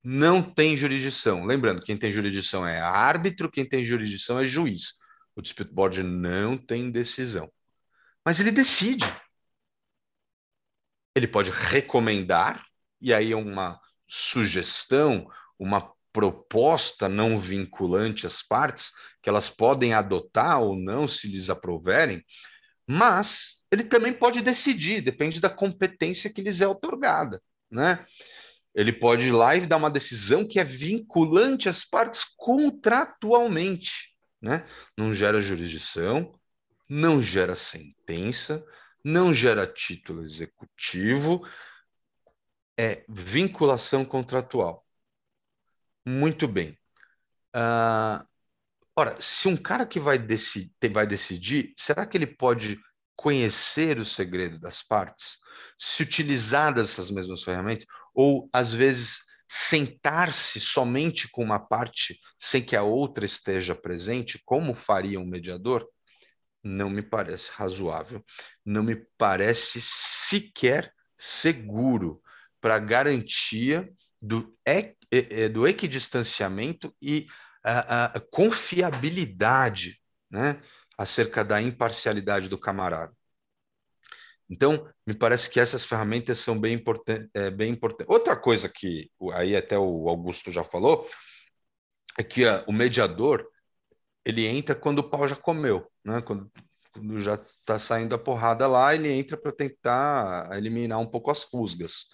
não tem jurisdição. Lembrando, quem tem jurisdição é árbitro, quem tem jurisdição é juiz. O dispute board não tem decisão. Mas ele decide. Ele pode recomendar, e aí é uma sugestão, uma proposta não vinculante às partes, que elas podem adotar ou não se lhes aproverem, mas ele também pode decidir, depende da competência que lhes é otorgada, né? Ele pode ir lá e dar uma decisão que é vinculante às partes contratualmente, né? Não gera jurisdição, não gera sentença, não gera título executivo, é vinculação contratual. Muito bem. Uh, ora, se um cara que vai, decidir, vai decidir, será que ele pode conhecer o segredo das partes? Se utilizar dessas mesmas ferramentas? Ou, às vezes, sentar-se somente com uma parte sem que a outra esteja presente, como faria um mediador? Não me parece razoável, não me parece sequer seguro para garantia do é, do equidistanciamento e a, a confiabilidade né, acerca da imparcialidade do camarada. Então, me parece que essas ferramentas são bem importantes. É. Outra coisa que aí até o Augusto já falou é que a, o mediador ele entra quando o pau já comeu, né? Quando, quando já está saindo a porrada lá, ele entra para tentar eliminar um pouco as rusgas.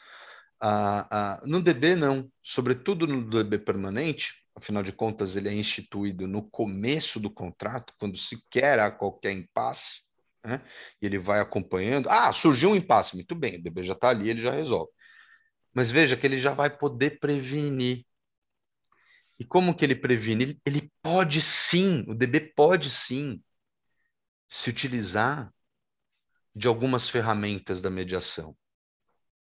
Ah, ah, no DB, não. Sobretudo no DB permanente, afinal de contas, ele é instituído no começo do contrato, quando sequer há qualquer impasse, né? e ele vai acompanhando. Ah, surgiu um impasse, muito bem, o DB já está ali, ele já resolve. Mas veja que ele já vai poder prevenir. E como que ele previne? Ele, ele pode sim, o DB pode sim se utilizar de algumas ferramentas da mediação,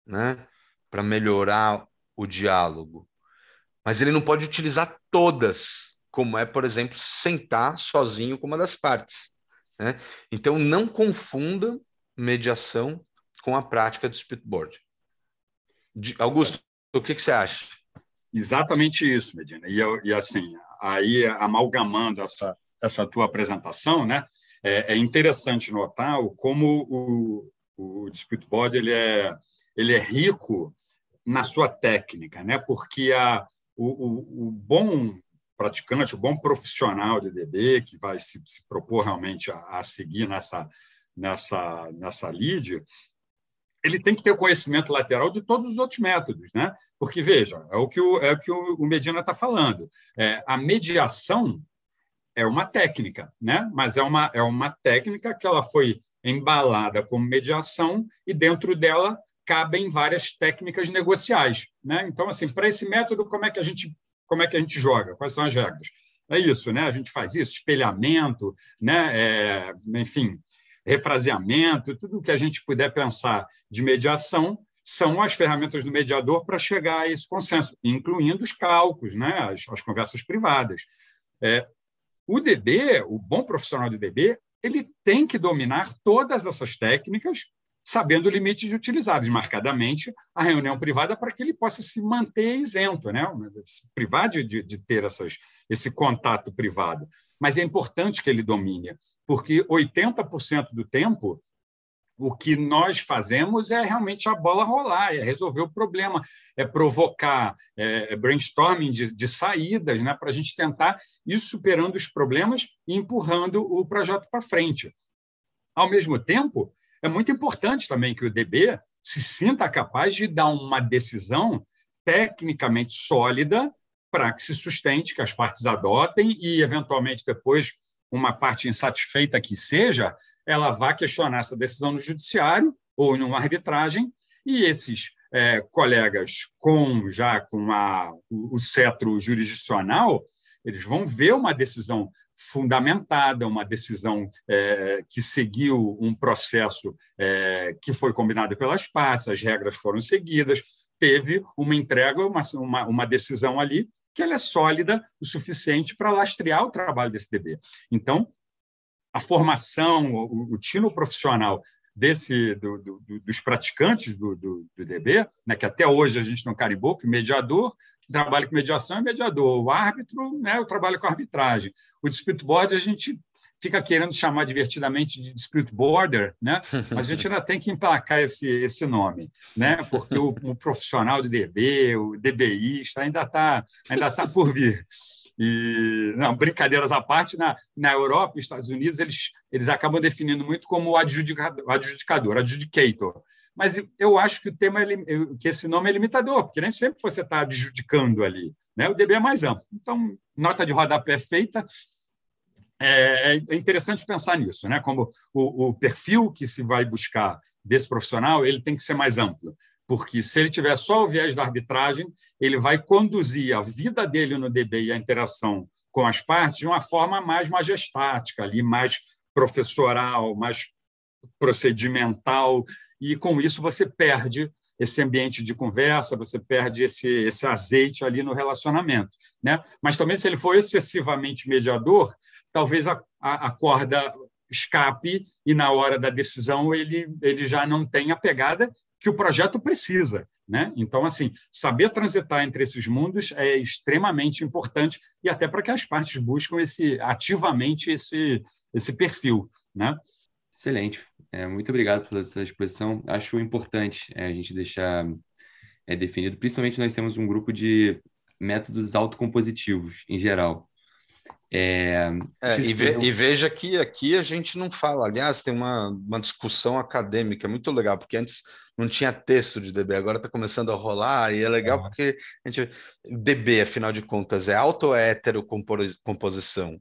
né? para melhorar o diálogo, mas ele não pode utilizar todas, como é, por exemplo, sentar sozinho com uma das partes. Né? Então, não confunda mediação com a prática do speedboard. Augusto, o que, que você acha? Exatamente isso, Medina. E, eu, e assim, aí amalgamando essa, essa tua apresentação, né, é, é interessante notar como o, o dispute board ele é, ele é rico na sua técnica, né, porque a, o, o, o bom praticante, o bom profissional de DB que vai se, se propor realmente a, a, seguir nessa nessa nessa lead, ele tem que ter o conhecimento lateral de todos os outros métodos, né? Porque veja, é o que o, é o, que o Medina está falando. É, a mediação é uma técnica, né? Mas é uma é uma técnica que ela foi embalada como mediação e dentro dela cabem várias técnicas negociais, né? Então assim, para esse método, como é que a gente como é que a gente joga? Quais são as regras? É isso, né? A gente faz isso, espelhamento, né? É, enfim, refraseamento, tudo que a gente puder pensar de mediação são as ferramentas do mediador para chegar a esse consenso, incluindo os cálculos, né, as, as conversas privadas. É, o DB, o bom profissional de DB, ele tem que dominar todas essas técnicas, sabendo o limite de utilizar marcadamente a reunião privada para que ele possa se manter isento, né? se privar de, de ter essas, esse contato privado. Mas é importante que ele domine porque 80% do tempo o que nós fazemos é realmente a bola rolar, é resolver o problema, é provocar é, é brainstorming de, de saídas né, para a gente tentar ir superando os problemas e empurrando o projeto para frente. Ao mesmo tempo, é muito importante também que o DB se sinta capaz de dar uma decisão tecnicamente sólida para que se sustente, que as partes adotem e, eventualmente, depois uma parte insatisfeita que seja, ela vai questionar essa decisão no judiciário ou em uma arbitragem, e esses é, colegas com já com a, o, o cetro jurisdicional, eles vão ver uma decisão fundamentada, uma decisão é, que seguiu um processo é, que foi combinado pelas partes, as regras foram seguidas, teve uma entrega, uma, uma, uma decisão ali que ela é sólida o suficiente para lastrear o trabalho desse DB. Então, a formação, o, o tino profissional desse do, do, dos praticantes do, do, DB, né, que até hoje a gente não carimbou, que mediador, que trabalha com mediação é mediador, o árbitro, né, eu trabalho com arbitragem. O dispute board a gente fica querendo chamar divertidamente de dispute border, né? mas a gente ainda tem que emplacar esse, esse nome, né? porque o, o profissional de DB, o DBIsta, ainda está ainda tá por vir. E, não, brincadeiras à parte, na, na Europa e Estados Unidos, eles, eles acabam definindo muito como adjudicador, adjudicador adjudicator. Mas eu acho que o tema é, que esse nome é limitador, porque nem sempre você está adjudicando ali. Né? O DB é mais amplo. Então, nota de rodapé feita, é, é interessante pensar nisso, né? Como o, o, perfil que se vai buscar desse profissional, ele tem que ser mais amplo, porque se ele tiver só o viés da arbitragem, ele vai conduzir a vida dele no DB e a interação com as partes de uma forma mais majestática, ali, mais professoral, mais procedimental, e com isso você perde esse ambiente de conversa, você perde esse, esse azeite ali no relacionamento. Né? Mas também, se ele for excessivamente mediador, talvez a, a, a corda escape e, na hora da decisão, ele, ele já não tem a pegada que o projeto precisa. Né? Então, assim, saber transitar entre esses mundos é extremamente importante e até para que as partes buscam esse ativamente esse, esse perfil. Né? Excelente. É, muito obrigado pela sua exposição. Acho importante é, a gente deixar é, definido, principalmente nós temos um grupo de métodos autocompositivos, em geral. É, é, e, ve, e, veja que aqui a gente não fala, aliás, tem uma, uma discussão acadêmica muito legal, porque antes não tinha texto de DB, agora está começando a rolar, e é legal porque a gente, DB, afinal de contas, é auto ou é heterocomposição?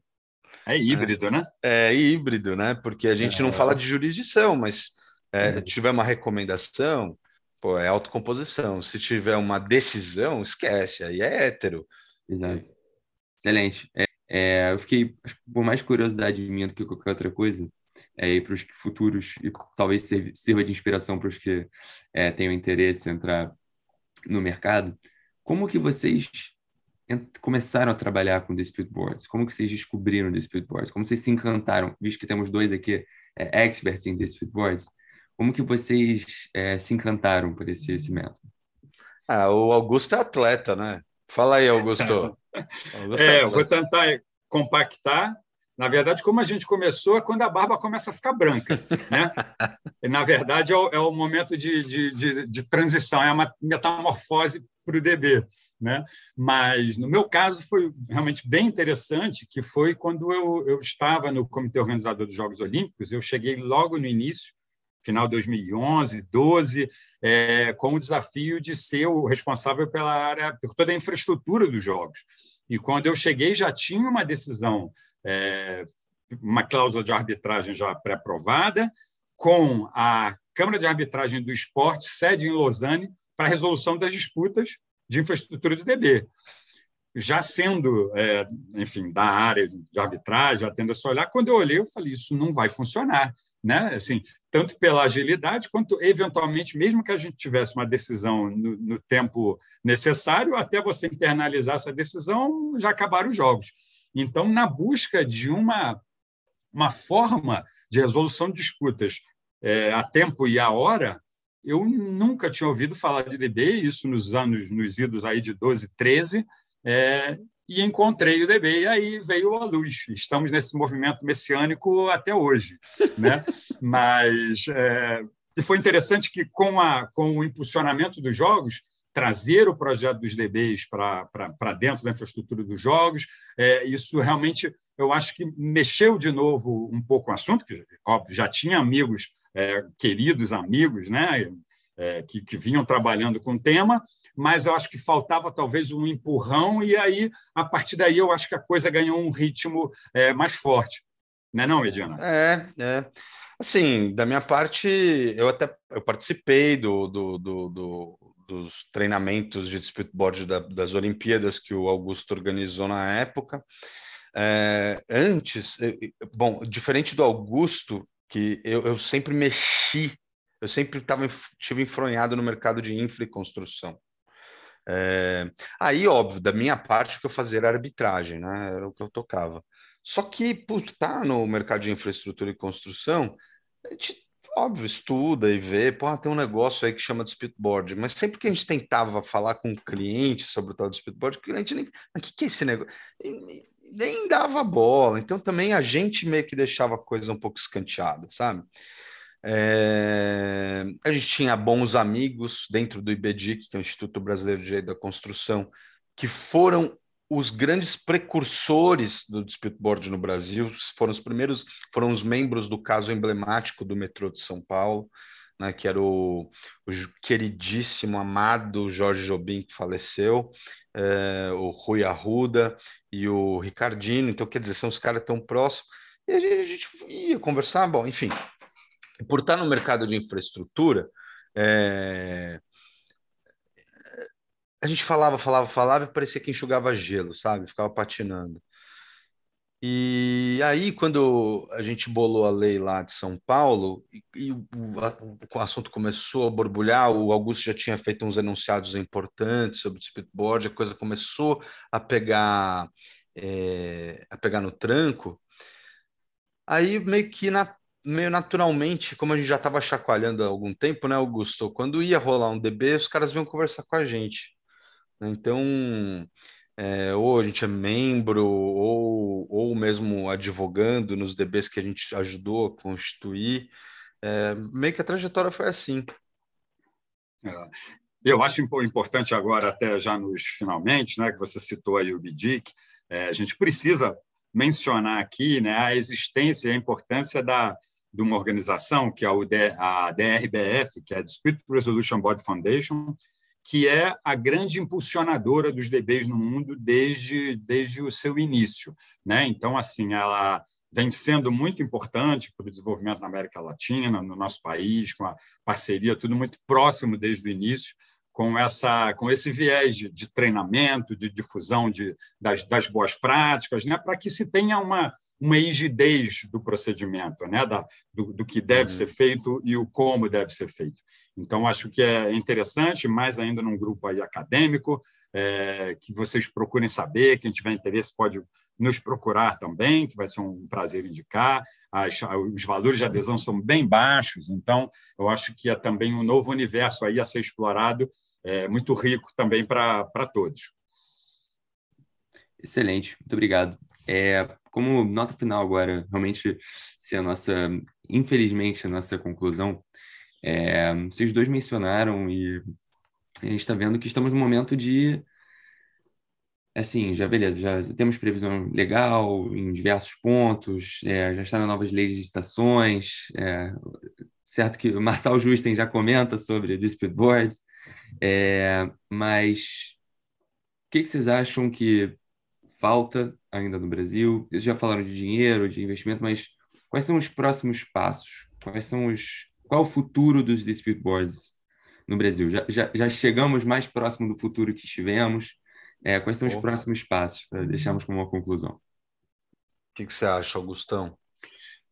É híbrido, né? É híbrido, né? Porque a gente é. não fala de jurisdição, mas é, se tiver uma recomendação, pô, é autocomposição. Se tiver uma decisão, esquece, aí é hétero. Exato. Excelente. É, é, eu fiquei, por mais curiosidade minha do que qualquer outra coisa, é, para os futuros, e talvez sirva de inspiração para os que é, tenham interesse em entrar no mercado, como que vocês começaram a trabalhar com dispute boards? Como que vocês descobriram dispute boards? Como vocês se encantaram, visto que temos dois aqui é, experts em dispute boards? Como que vocês é, se encantaram por esse, esse método? Ah, o Augusto é atleta, né? Fala aí, Augusto. [laughs] Augusto é, é eu vou tentar compactar. Na verdade, como a gente começou, é quando a barba começa a ficar branca. Né? E, na verdade, é o, é o momento de, de, de, de, transição, é uma metamorfose para o DB. Né? Mas, no meu caso, foi realmente bem interessante, que foi quando eu, eu estava no comitê organizador dos Jogos Olímpicos, eu cheguei logo no início, final de 2011, 12, é, com o desafio de ser o responsável pela área, por toda a infraestrutura dos jogos. E quando eu cheguei, já tinha uma decisão, é, uma cláusula de arbitragem já pré-aprovada, com a Câmara de Arbitragem do Esporte, sede em Lausanne, para a resolução das disputas de infraestrutura de DB. Já sendo, é, enfim, da área de arbitragem, já tendo esse olhar, quando eu olhei, eu falei: isso não vai funcionar né? Assim, tanto pela agilidade quanto eventualmente, mesmo que a gente tivesse uma decisão no, no, tempo necessário, até você internalizar essa decisão, já acabaram os jogos. Então, na busca de uma uma forma de resolução de disputas é, a tempo e a hora, eu nunca tinha ouvido falar de DB, isso nos anos, nos idos aí de 12, 13, é, e encontrei o DB, e aí veio a luz. Estamos nesse movimento messiânico até hoje. Né? [laughs] Mas é, e foi interessante que, com, a, com o impulsionamento dos jogos, trazer o projeto dos DBs para dentro da infraestrutura dos jogos, é, isso realmente, eu acho que mexeu de novo um pouco o assunto, que, óbvio, já tinha amigos, é, queridos amigos, né, é, que, que vinham trabalhando com o tema, mas eu acho que faltava talvez um empurrão, e aí, a partir daí, eu acho que a coisa ganhou um ritmo é, mais forte. Não é não, Medina? É, é. Assim, da minha parte, eu até eu participei do, do, do, do dos treinamentos de dispute board da, das Olimpíadas que o Augusto organizou na época. É, antes, bom, diferente do Augusto, que eu, eu sempre mexi, eu sempre tava, tive enfronhado no mercado de infra e construção. É, aí, óbvio, da minha parte, o que eu fazia era arbitragem, né? Era o que eu tocava. Só que, por estar tá no mercado de infraestrutura e construção, a gente, óbvio, estuda e vê, pô, tem um negócio aí que chama de speedboard, mas sempre que a gente tentava falar com o cliente sobre o tal de speedboard, o cliente nem, o que, que é esse negócio? E, nem dava bola, então também a gente meio que deixava a coisa um pouco escanteada, sabe? É, a gente tinha bons amigos dentro do IBDIC, que é o Instituto Brasileiro de Direito da Construção, que foram os grandes precursores do dispute board no Brasil, foram os primeiros, foram os membros do caso emblemático do metrô de São Paulo, né, que era o, o queridíssimo, amado Jorge Jobim, que faleceu, é, o Rui Arruda e o Ricardino, então, quer dizer, são os caras tão próximos, e a gente, a gente ia conversar, bom, enfim, por estar no mercado de infraestrutura, é... a gente falava, falava, falava e parecia que enxugava gelo, sabe? Ficava patinando. E aí, quando a gente bolou a lei lá de São Paulo, e, e o, o, assunto começou a borbulhar, o Augusto já tinha feito uns enunciados importantes sobre o speedboard, a coisa começou a pegar, é, a pegar no tranco, aí meio que na meio naturalmente, como a gente já estava chacoalhando há algum tempo, né, Augusto? Quando ia rolar um DB, os caras vinham conversar com a gente. Né? Então, é, ou a gente é membro, ou, ou mesmo advogando nos DBs que a gente ajudou a constituir. É, meio que a trajetória foi assim. É. Eu acho importante agora, até já nos finalmente, né, que você citou aí o BIDIC, é, a gente precisa mencionar aqui né, a existência e a importância da, de uma organização, que é a DRBF, que é a Dispute Resolution Board Foundation, que é a grande impulsionadora dos DBs no mundo desde, desde o seu início. Né? Então, assim, ela vem sendo muito importante para o desenvolvimento na América Latina, no nosso país, com a parceria, tudo muito próximo desde o início, com, essa, com esse viés de, de treinamento, de difusão de, das, das boas práticas, né? para que se tenha uma, uma rigidez do procedimento, né? Da, do, do que deve uhum. ser feito e o como deve ser feito. Então, acho que é interessante, mais ainda num grupo aí acadêmico, é, que vocês procurem saber, quem tiver interesse pode nos procurar também, que vai ser um prazer indicar. As, os valores de adesão são bem baixos, então eu acho que é também um novo universo aí a ser explorado, é, muito rico também para todos. Excelente, muito obrigado. É, como nota final agora, realmente se a nossa, infelizmente, a nossa conclusão, é, vocês dois mencionaram e a gente está vendo que estamos num momento de assim, já beleza, já temos previsão legal em diversos pontos, é, já está nas novas leis de estações, é, certo que o Marçal Justen já comenta sobre dispute boards, é, mas o que, que vocês acham que falta ainda no Brasil? Vocês já falaram de dinheiro, de investimento, mas quais são os próximos passos? Quais são os, qual é o futuro dos dispute boards no Brasil? Já, já, já chegamos mais próximo do futuro que estivemos? É, quais são os próximos passos para deixarmos como uma conclusão? O que, que você acha, Augustão?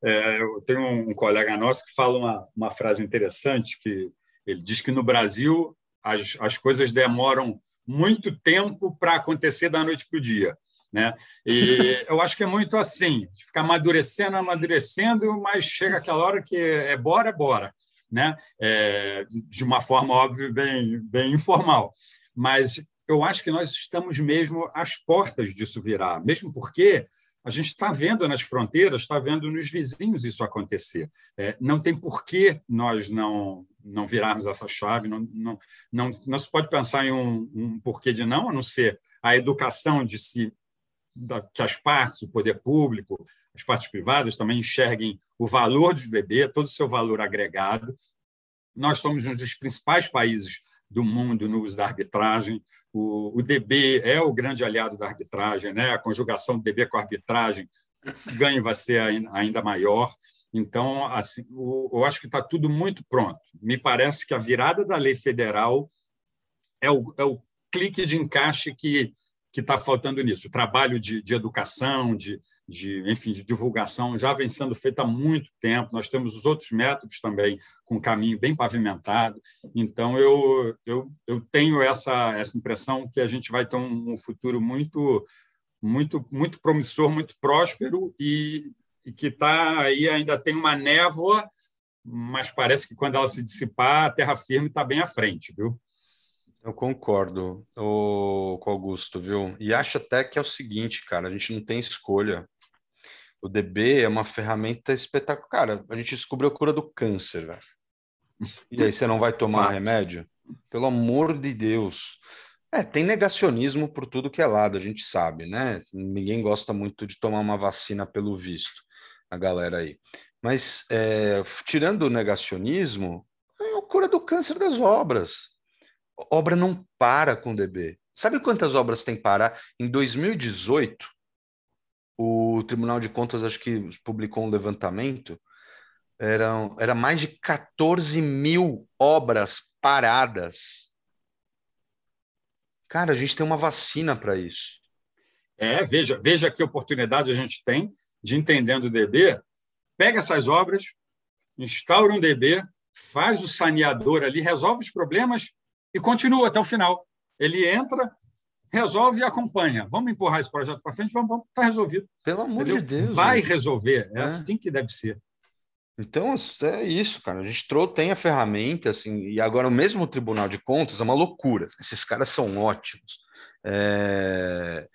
É, eu tenho um colega nosso que fala uma, uma frase interessante que ele diz que no Brasil as, as coisas demoram muito tempo para acontecer da noite para o dia. Né? E [laughs] eu acho que é muito assim, fica amadurecendo, amadurecendo, mas chega aquela hora que é bora, é bora. Né? É, de uma forma, óbvio, bem, bem informal. Mas eu acho que nós estamos mesmo às portas disso virar, mesmo porque a gente está vendo nas fronteiras, está vendo nos vizinhos isso acontecer. É, não tem por que nós não, não virarmos essa chave, não, não, não, não se pode pensar em um, um porquê de não, a não ser a educação de si, da, que as partes, o poder público, as partes privadas também enxerguem o valor do bebê, todo o seu valor agregado. Nós somos um dos principais países do mundo no uso da arbitragem. O, o, DB é o grande aliado da arbitragem, né? a conjugação do DB com a arbitragem, ganho vai ser ainda maior. Então, assim, eu acho que está tudo muito pronto. Me parece que a virada da lei federal é o, é o clique de encaixe que está faltando nisso. O trabalho de, de educação, de, de, enfim, de divulgação já vem sendo feita há muito tempo. Nós temos os outros métodos também com caminho bem pavimentado. Então, eu, eu, eu tenho essa, essa impressão que a gente vai ter um, um futuro muito, muito, muito promissor, muito próspero e, e que está aí ainda tem uma névoa, mas parece que quando ela se dissipar, a terra firme está bem à frente, viu? Eu concordo o, com o Augusto, viu? E acho até que é o seguinte, cara, a gente não tem escolha. O DB é uma ferramenta espetacular. Cara, a gente descobriu a cura do câncer, velho. E aí você não vai tomar Fato. remédio? Pelo amor de Deus. É, tem negacionismo por tudo que é lado, a gente sabe, né? Ninguém gosta muito de tomar uma vacina pelo visto, a galera aí. Mas, é, tirando o negacionismo, é a cura do câncer das obras obra não para com o DB. Sabe quantas obras tem parar? Em 2018, o Tribunal de Contas acho que publicou um levantamento, eram, era mais de 14 mil obras paradas. Cara, a gente tem uma vacina para isso. É, veja, veja que oportunidade a gente tem de entendendo o DB. Pega essas obras, instaura um DB, faz o saneador ali, resolve os problemas e continua até o final. Ele entra, resolve e acompanha. Vamos empurrar esse projeto para frente, vamos, está resolvido. Pelo amor Entendeu? de Deus. Vai gente. resolver, é, é, assim que deve ser. Então, é isso, cara. A gente tem a ferramenta, assim, e agora o mesmo Tribunal de Contas é uma loucura. Esses caras são ótimos. É...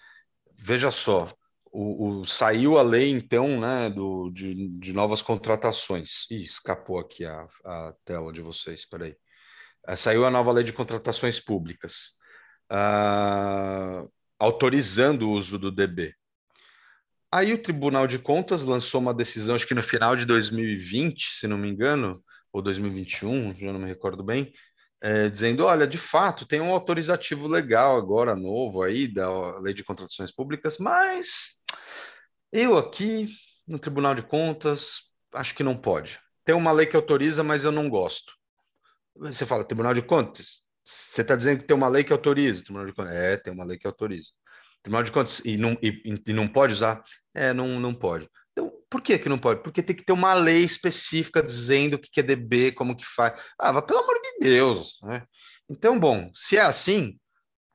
Veja só, o, o, saiu a lei, então, né, do, de, de novas contratações. Ih, escapou aqui a, a tela de vocês, peraí. É, saiu a nova lei de contratações públicas, uh, autorizando o uso do DB. Aí o Tribunal de Contas lançou uma decisão, acho que no final de 2020, se não me engano, ou 2021, já não me recordo bem, é, dizendo: olha, de fato, tem um autorizativo legal agora, novo aí, da Lei de Contratações Públicas, mas eu aqui, no Tribunal de Contas, acho que não pode. Tem uma lei que autoriza, mas eu não gosto. Você fala, Tribunal de Contas, você está dizendo que tem uma lei que autoriza? Tribunal de Contas, é, tem uma lei que autoriza. Tribunal de Contas e não, e, e não pode usar? É, não, não pode. Então, por que, que não pode? Porque tem que ter uma lei específica dizendo o que é DB, como que faz. Ah, pelo amor de Deus. Né? Então, bom, se é assim,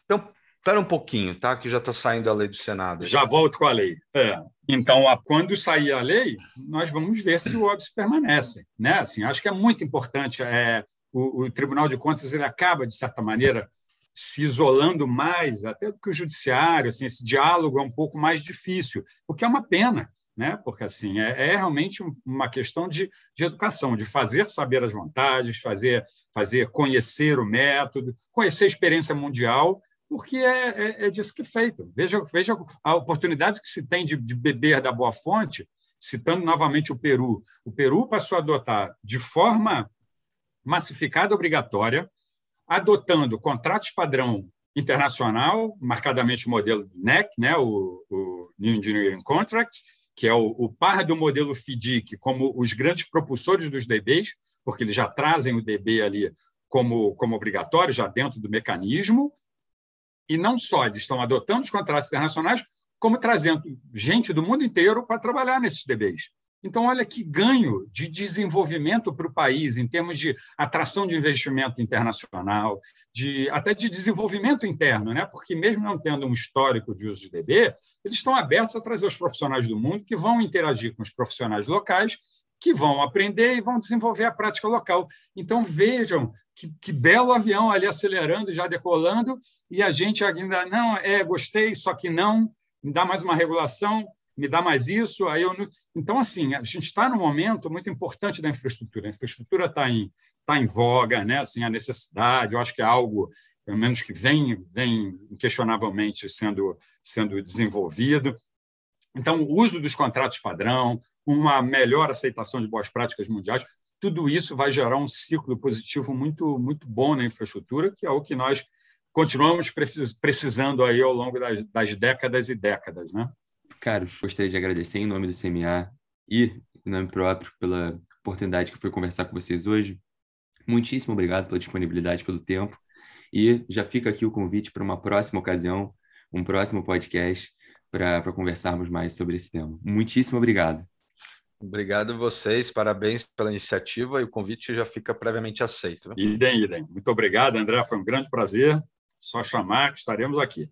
então espera um pouquinho, tá? Que já está saindo a lei do Senado. Já volto com a lei. É. Então, quando sair a lei, nós vamos ver se o óbvio permanece. Né? Assim, acho que é muito importante. É, o, o Tribunal de Contas ele acaba, de certa maneira, se isolando mais até do que o judiciário, assim, esse diálogo é um pouco mais difícil, o que é uma pena, né? porque assim é, é realmente uma questão de, de educação, de fazer saber as vontades, fazer, fazer conhecer o método, conhecer a experiência mundial, porque é, é, é disso que é feito. Veja, veja a oportunidade que se tem de, de beber da boa fonte, citando novamente o Peru. O Peru passou a adotar de forma massificada obrigatória adotando contratos padrão internacional, marcadamente o modelo NEC, né, o, o New Engineering Contracts, que é o, o, par do modelo FDIC como os grandes propulsores dos DBs, porque eles já trazem o DB ali como, como obrigatório, já dentro do mecanismo, e não só, eles estão adotando os contratos internacionais, como trazendo gente do mundo inteiro para trabalhar nesses DBs. Então, olha que ganho de desenvolvimento para o país, em termos de atração de investimento internacional, de, até de desenvolvimento interno, né? porque, mesmo não tendo um histórico de uso de DB, eles estão abertos a trazer os profissionais do mundo que vão interagir com os profissionais locais, que vão aprender e vão desenvolver a prática local. Então, vejam que, que belo avião ali acelerando, já decolando, e a gente ainda, não, é, gostei, só que não, me dá mais uma regulação, me dá mais isso, aí eu Então, assim, a gente está num momento muito importante da infraestrutura. A infraestrutura está em, tá em voga, né? assim, a necessidade, eu acho que é algo, pelo menos, que vem, vem inquestionavelmente sendo, sendo desenvolvido. Então, o uso dos contratos padrão, uma melhor aceitação de boas práticas mundiais, tudo isso vai gerar um ciclo positivo muito, muito bom na infraestrutura, que é o que nós continuamos precisando aí ao longo das, das décadas e décadas. Né? Caros, gostaria de agradecer em nome do CMA e em nome próprio pela oportunidade que foi conversar com vocês hoje. Muitíssimo obrigado pela disponibilidade, pelo tempo. E já fica aqui o convite para uma próxima ocasião, um próximo podcast, para conversarmos mais sobre esse tema. Muitíssimo obrigado. Obrigado a vocês, parabéns pela iniciativa e o convite já fica previamente aceito. Idem, idem. Muito obrigado, André, foi um grande prazer. Só chamar que estaremos aqui.